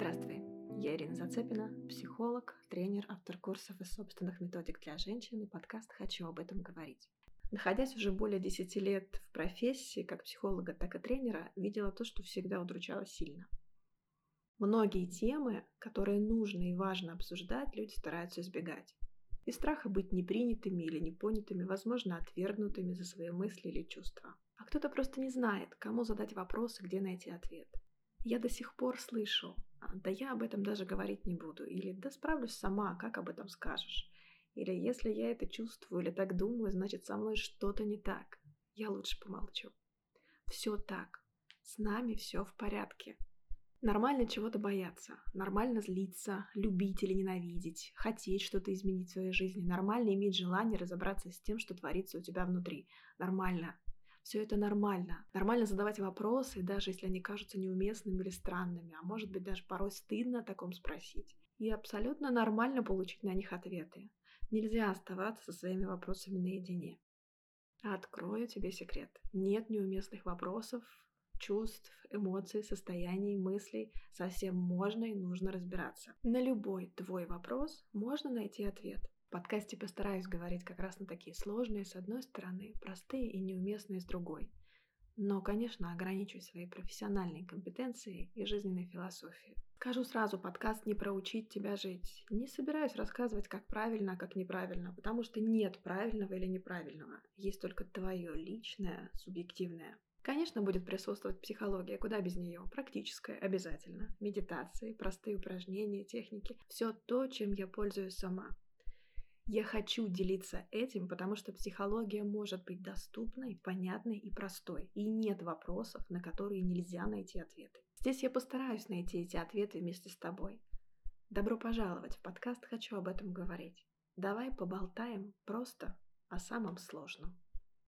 Здравствуй, я Ирина Зацепина, психолог, тренер, автор курсов и собственных методик для женщин и подкаст «Хочу об этом говорить». Находясь уже более 10 лет в профессии, как психолога, так и тренера, видела то, что всегда удручало сильно. Многие темы, которые нужно и важно обсуждать, люди стараются избегать. Из страха быть непринятыми или непонятыми, возможно, отвергнутыми за свои мысли или чувства. А кто-то просто не знает, кому задать вопрос и где найти ответ. Я до сих пор слышу, «А, да я об этом даже говорить не буду, или да справлюсь сама, как об этом скажешь. Или если я это чувствую или так думаю, значит со мной что-то не так. Я лучше помолчу. Все так. С нами все в порядке. Нормально чего-то бояться, нормально злиться, любить или ненавидеть, хотеть что-то изменить в своей жизни, нормально иметь желание разобраться с тем, что творится у тебя внутри. Нормально. Все это нормально. Нормально задавать вопросы, даже если они кажутся неуместными или странными, а может быть даже порой стыдно о таком спросить. И абсолютно нормально получить на них ответы. Нельзя оставаться со своими вопросами наедине. Открою тебе секрет. Нет неуместных вопросов, чувств, эмоций, состояний, мыслей. Совсем можно и нужно разбираться. На любой твой вопрос можно найти ответ. В подкасте постараюсь говорить как раз на такие сложные с одной стороны, простые и неуместные с другой. Но, конечно, ограничусь своей профессиональной компетенцией и жизненной философией. Скажу сразу, подкаст не про учить тебя жить. Не собираюсь рассказывать, как правильно, а как неправильно, потому что нет правильного или неправильного. Есть только твое личное, субъективное. Конечно, будет присутствовать психология, куда без нее, практическая, обязательно. Медитации, простые упражнения, техники. Все то, чем я пользуюсь сама. Я хочу делиться этим, потому что психология может быть доступной, понятной и простой. И нет вопросов, на которые нельзя найти ответы. Здесь я постараюсь найти эти ответы вместе с тобой. Добро пожаловать в подкаст «Хочу об этом говорить». Давай поболтаем просто о самом сложном.